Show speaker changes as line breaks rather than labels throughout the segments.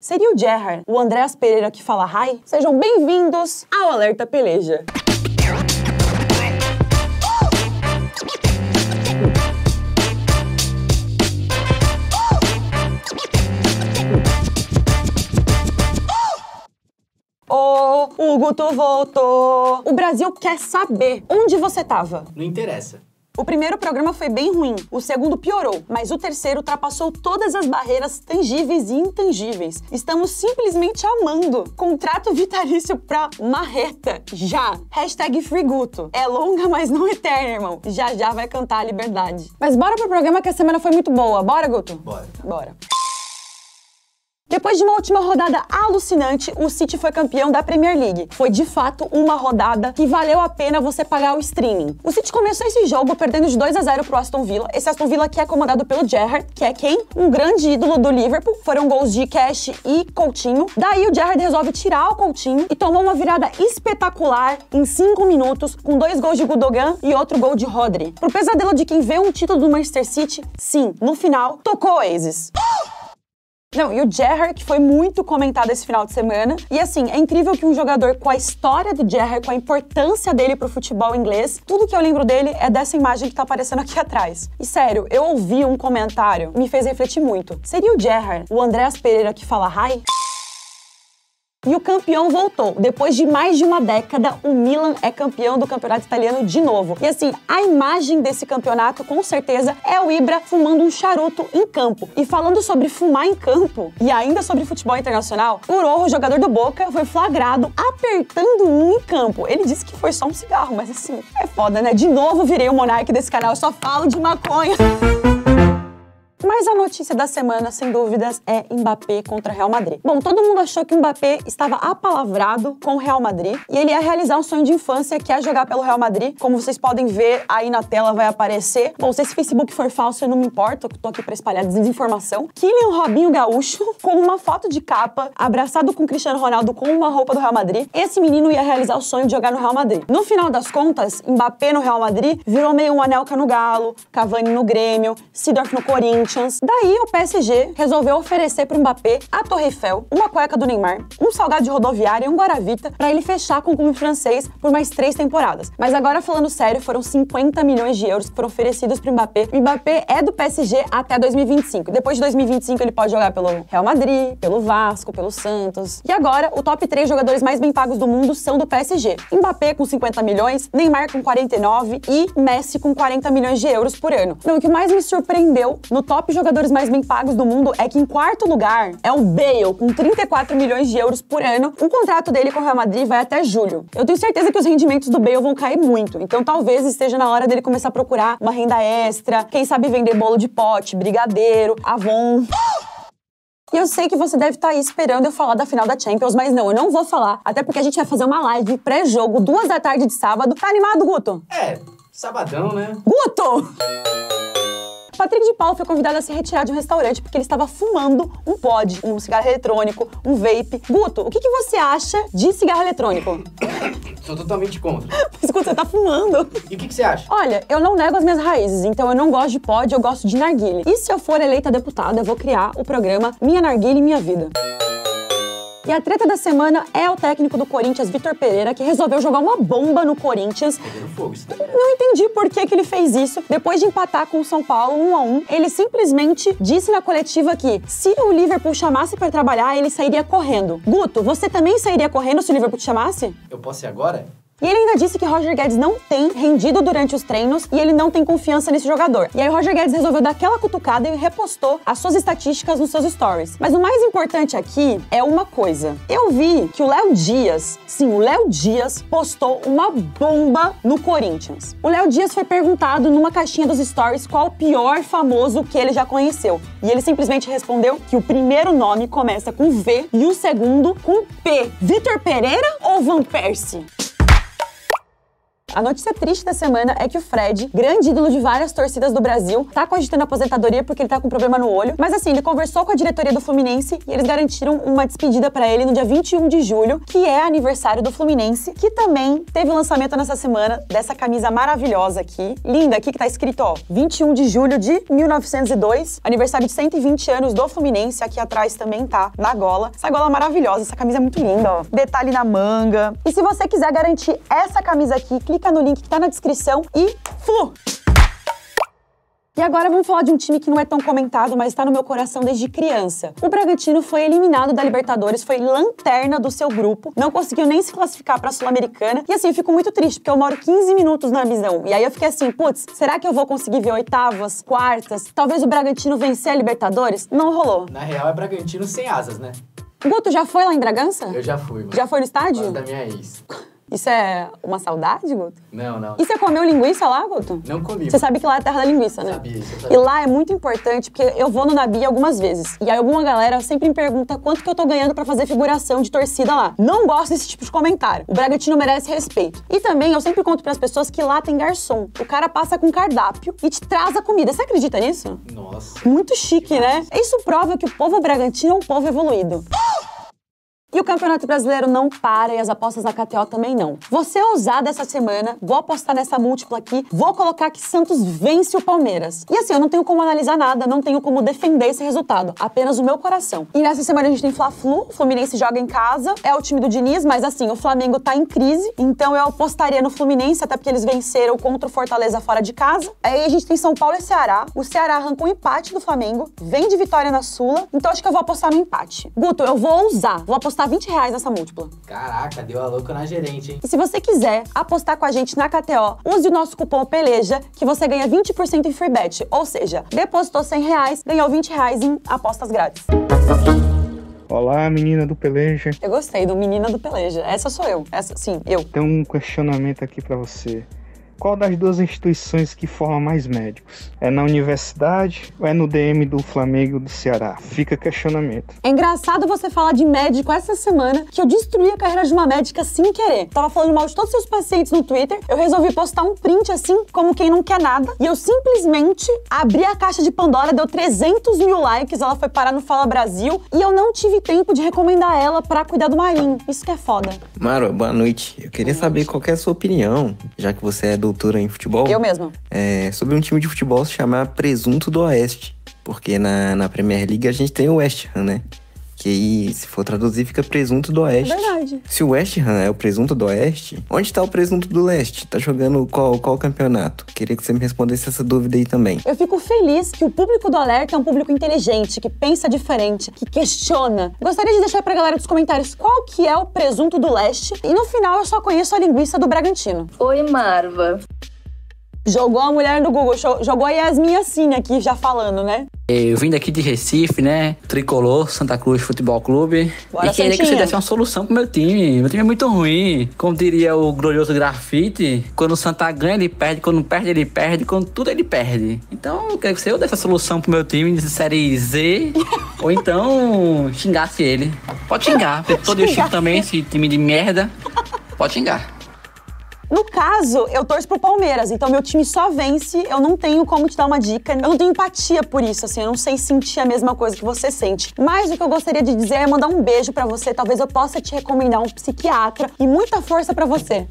Seria o Gerhard, o Andréas Pereira que fala hi? Sejam bem-vindos ao Alerta Peleja. O Guto voltou! O Brasil quer saber onde você tava.
Não interessa.
O primeiro programa foi bem ruim, o segundo piorou, mas o terceiro ultrapassou todas as barreiras tangíveis e intangíveis. Estamos simplesmente amando. Contrato vitalício pra marreta, já. Hashtag FreeGuto. É longa, mas não eterna, irmão. Já já vai cantar a liberdade. Mas bora pro programa que a semana foi muito boa. Bora, Guto?
Bora.
Bora. Depois de uma última rodada alucinante, o City foi campeão da Premier League. Foi de fato uma rodada que valeu a pena você pagar o streaming. O City começou esse jogo perdendo de 2 a 0 pro Aston Villa. Esse Aston Villa que é comandado pelo Gerrard, que é quem? Um grande ídolo do Liverpool. Foram gols de Cash e Coutinho. Daí o Gerrard resolve tirar o Coutinho e tomou uma virada espetacular em 5 minutos, com dois gols de Gudogan e outro gol de Rodri. Pro pesadelo de quem vê um título do Manchester City, sim, no final, tocou Oasis. Não, e o Gerrard, que foi muito comentado esse final de semana. E assim, é incrível que um jogador com a história do Gerrard, com a importância dele pro futebol inglês, tudo que eu lembro dele é dessa imagem que tá aparecendo aqui atrás. E sério, eu ouvi um comentário, me fez refletir muito. Seria o Gerrard, o Andréas Pereira que fala hi? E o campeão voltou. Depois de mais de uma década, o Milan é campeão do campeonato italiano de novo. E assim, a imagem desse campeonato, com certeza, é o Ibra fumando um charuto em campo. E falando sobre fumar em campo, e ainda sobre futebol internacional, o Rojo, jogador do Boca, foi flagrado apertando um em campo. Ele disse que foi só um cigarro, mas assim, é foda, né? De novo virei o monarca desse canal, eu só falo de maconha. Mas a notícia da semana, sem dúvidas, é Mbappé contra Real Madrid. Bom, todo mundo achou que Mbappé estava apalavrado com o Real Madrid e ele ia realizar um sonho de infância que é jogar pelo Real Madrid. Como vocês podem ver, aí na tela vai aparecer. Bom, se esse Facebook for falso, eu não me importo, eu tô aqui pra espalhar desinformação. Kylian Robinho Gaúcho com uma foto de capa, abraçado com Cristiano Ronaldo com uma roupa do Real Madrid. Esse menino ia realizar o sonho de jogar no Real Madrid. No final das contas, Mbappé no Real Madrid virou meio um Anelka no Galo, Cavani no Grêmio, Sidorf no Corinthians, Daí o PSG resolveu oferecer para o Mbappé a Torre Eiffel, uma cueca do Neymar, um salgado de rodoviária e um Guaravita para ele fechar com o clube francês por mais três temporadas. Mas agora falando sério, foram 50 milhões de euros que foram oferecidos para o Mbappé. O Mbappé é do PSG até 2025. Depois de 2025 ele pode jogar pelo Real Madrid, pelo Vasco, pelo Santos. E agora o top 3 jogadores mais bem pagos do mundo são do PSG. Mbappé com 50 milhões, Neymar com 49 e Messi com 40 milhões de euros por ano. Então, o que mais me surpreendeu no top top jogadores mais bem pagos do mundo é que em quarto lugar é o Bale, com 34 milhões de euros por ano. O contrato dele com o Real Madrid vai até julho. Eu tenho certeza que os rendimentos do Bale vão cair muito, então talvez esteja na hora dele começar a procurar uma renda extra, quem sabe vender bolo de pote, brigadeiro, Avon. E eu sei que você deve estar aí esperando eu falar da final da Champions, mas não, eu não vou falar. Até porque a gente vai fazer uma live pré-jogo, duas da tarde de sábado. Tá animado, Guto?
É, sabadão, né?
Guto! Patrick de Paula foi convidado a se retirar de um restaurante porque ele estava fumando um pod, um cigarro eletrônico, um vape. Guto, o que, que você acha de cigarro eletrônico?
Sou totalmente contra.
Mas Guto, você tá fumando.
E o que, que você acha?
Olha, eu não nego as minhas raízes, então eu não gosto de pod, eu gosto de narguile. E se eu for eleita deputada, eu vou criar o programa Minha Narguile e Minha Vida. E a treta da semana é o técnico do Corinthians, Vitor Pereira, que resolveu jogar uma bomba no Corinthians. Não entendi por que, que ele fez isso. Depois de empatar com o São Paulo um a um, ele simplesmente disse na coletiva que se o Liverpool chamasse para trabalhar, ele sairia correndo. Guto, você também sairia correndo se o Liverpool te chamasse?
Eu posso ir agora?
E ele ainda disse que Roger Guedes não tem rendido durante os treinos e ele não tem confiança nesse jogador. E aí Roger Guedes resolveu dar aquela cutucada e repostou as suas estatísticas nos seus stories. Mas o mais importante aqui é uma coisa. Eu vi que o Léo Dias, sim, o Léo Dias postou uma bomba no Corinthians. O Léo Dias foi perguntado numa caixinha dos stories qual o pior famoso que ele já conheceu. E ele simplesmente respondeu que o primeiro nome começa com V e o segundo com P. Vitor Pereira ou Van Persie? A notícia triste da semana é que o Fred, grande ídolo de várias torcidas do Brasil, tá cogitando aposentadoria porque ele tá com problema no olho. Mas assim, ele conversou com a diretoria do Fluminense e eles garantiram uma despedida para ele no dia 21 de julho, que é aniversário do Fluminense, que também teve lançamento nessa semana dessa camisa maravilhosa aqui. Linda, aqui que tá escrito, ó, 21 de julho de 1902, aniversário de 120 anos do Fluminense. Aqui atrás também tá na gola. Essa gola maravilhosa, essa camisa é muito linda, ó. Detalhe na manga. E se você quiser garantir essa camisa aqui, clica no link que tá na descrição e flu! E agora vamos falar de um time que não é tão comentado, mas está no meu coração desde criança. O Bragantino foi eliminado da Libertadores, foi lanterna do seu grupo, não conseguiu nem se classificar para a Sul-Americana. E assim, eu fico muito triste, porque eu moro 15 minutos na visão. E aí eu fiquei assim, putz, será que eu vou conseguir ver oitavas, quartas? Talvez o Bragantino vencer a Libertadores? Não rolou.
Na real é Bragantino sem asas, né?
Guto, já foi lá em Bragança?
Eu já fui, mano.
Já foi no estádio?
Causa da minha ex.
Isso é uma saudade, Guto?
Não, não.
E você comeu linguiça lá, Guto?
Não comi.
Você sabe que lá é a terra da linguiça, né?
Sabia, eu
E
sabia.
lá é muito importante, porque eu vou no Nabi algumas vezes. E aí alguma galera sempre me pergunta quanto que eu tô ganhando pra fazer figuração de torcida lá. Não gosto desse tipo de comentário. O Bragantino merece respeito. E também eu sempre conto pras pessoas que lá tem garçom. O cara passa com cardápio e te traz a comida. Você acredita nisso?
Nossa.
Muito chique, né? Isso prova que o povo bragantino é um povo evoluído. E o Campeonato Brasileiro não para e as apostas da KTO também não. Você é ousado essa semana, vou apostar nessa múltipla aqui, vou colocar que Santos vence o Palmeiras. E assim, eu não tenho como analisar nada, não tenho como defender esse resultado, apenas o meu coração. E nessa semana a gente tem Fla-Flu, o Fluminense joga em casa, é o time do Diniz, mas assim, o Flamengo tá em crise, então eu apostaria no Fluminense, até porque eles venceram contra o Fortaleza fora de casa. Aí a gente tem São Paulo e Ceará, o Ceará arrancou um empate do Flamengo, vem de vitória na Sula, então acho que eu vou apostar no empate. Guto, eu vou ousar, vou apostar 20 reais nessa múltipla.
Caraca, deu a louca na gerente, hein?
E se você quiser apostar com a gente na KTO, use o nosso cupom PELEJA, que você ganha 20% em free bet. Ou seja, depositou 100 reais, ganhou 20 reais em apostas grátis.
Olá, menina do Peleja.
Eu gostei do Menina do Peleja. Essa sou eu. Essa, sim, eu.
Tem um questionamento aqui pra você. Qual das duas instituições que forma mais médicos? É na universidade ou é no DM do Flamengo do Ceará? Fica questionamento.
É engraçado você falar de médico essa semana, que eu destruí a carreira de uma médica sem querer. Tava falando mal de todos os seus pacientes no Twitter, eu resolvi postar um print assim, como quem não quer nada, e eu simplesmente abri a caixa de Pandora, deu 300 mil likes, ela foi parar no Fala Brasil, e eu não tive tempo de recomendar ela pra cuidar do Marinho. Isso que é foda.
Maro, boa noite. Eu queria saber qual que é a sua opinião, já que você é doutora em futebol.
Eu mesma.
É, sobre um time de futebol se chamar Presunto do Oeste. Porque na, na Premier League a gente tem o West Ham, né? Que aí, se for traduzir, fica Presunto do Oeste.
Verdade.
Se o West Ham é o Presunto do Oeste, onde tá o Presunto do Leste? Tá jogando qual, qual campeonato? Queria que você me respondesse essa dúvida aí também.
Eu fico feliz que o público do Alerta é um público inteligente, que pensa diferente, que questiona. Gostaria de deixar pra galera dos comentários qual que é o presunto do leste. E no final eu só conheço a linguiça do Bragantino.
Oi, Marva.
Jogou a mulher no Google, jo- jogou a Yasmin assim aqui, já falando, né?
Eu vim daqui de Recife, né? Tricolor, Santa Cruz Futebol Clube.
Bora,
e queria que você desse uma solução pro meu time. Meu time é muito ruim. Como diria o glorioso grafite, quando o Santa ganha, ele perde. Quando perde, ele perde. Quando tudo, ele perde. Então, eu queria que você desse a solução pro meu time de série Z. ou então, xingasse ele. Pode xingar. Todo eu xingo também, esse time de merda. Pode xingar.
No caso, eu torço pro Palmeiras, então meu time só vence, eu não tenho como te dar uma dica, eu não tenho empatia por isso, assim, eu não sei sentir a mesma coisa que você sente. Mas o que eu gostaria de dizer é mandar um beijo pra você, talvez eu possa te recomendar um psiquiatra e muita força pra você.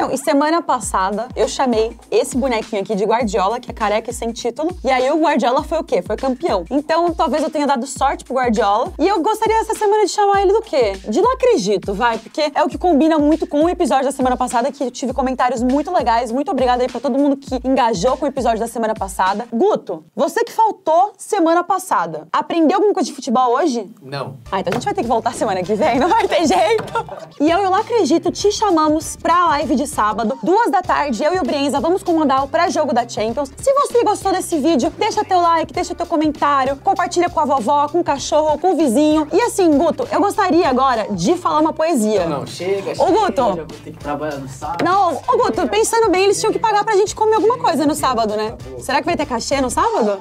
Não, e semana passada eu chamei esse bonequinho aqui de Guardiola, que é careca e sem título. E aí o Guardiola foi o quê? Foi campeão. Então talvez eu tenha dado sorte pro Guardiola. E eu gostaria essa semana de chamar ele do quê? De não acredito, vai, porque é o que combina muito com o episódio da semana passada, que eu tive comentários muito legais. Muito obrigada aí pra todo mundo que engajou com o episódio da semana passada. Guto, você que faltou semana passada, aprendeu alguma coisa de futebol hoje?
Não.
Ah, então a gente vai ter que voltar semana que vem, não vai ter jeito. E eu, eu não acredito, te chamamos pra live de sábado, duas da tarde, eu e o Brienza vamos comandar o pré-jogo da Champions. Se você gostou desse vídeo, deixa teu like, deixa teu comentário, compartilha com a vovó, com o cachorro, com o vizinho. E assim, Guto, eu gostaria agora de falar uma poesia.
Não, chega,
Ô,
chega.
Guto.
Já vou ter que trabalhar no sábado.
Não, ô Guto, pensando bem, eles tinham que pagar pra gente comer alguma coisa no sábado, né? Será que vai ter cachê no sábado?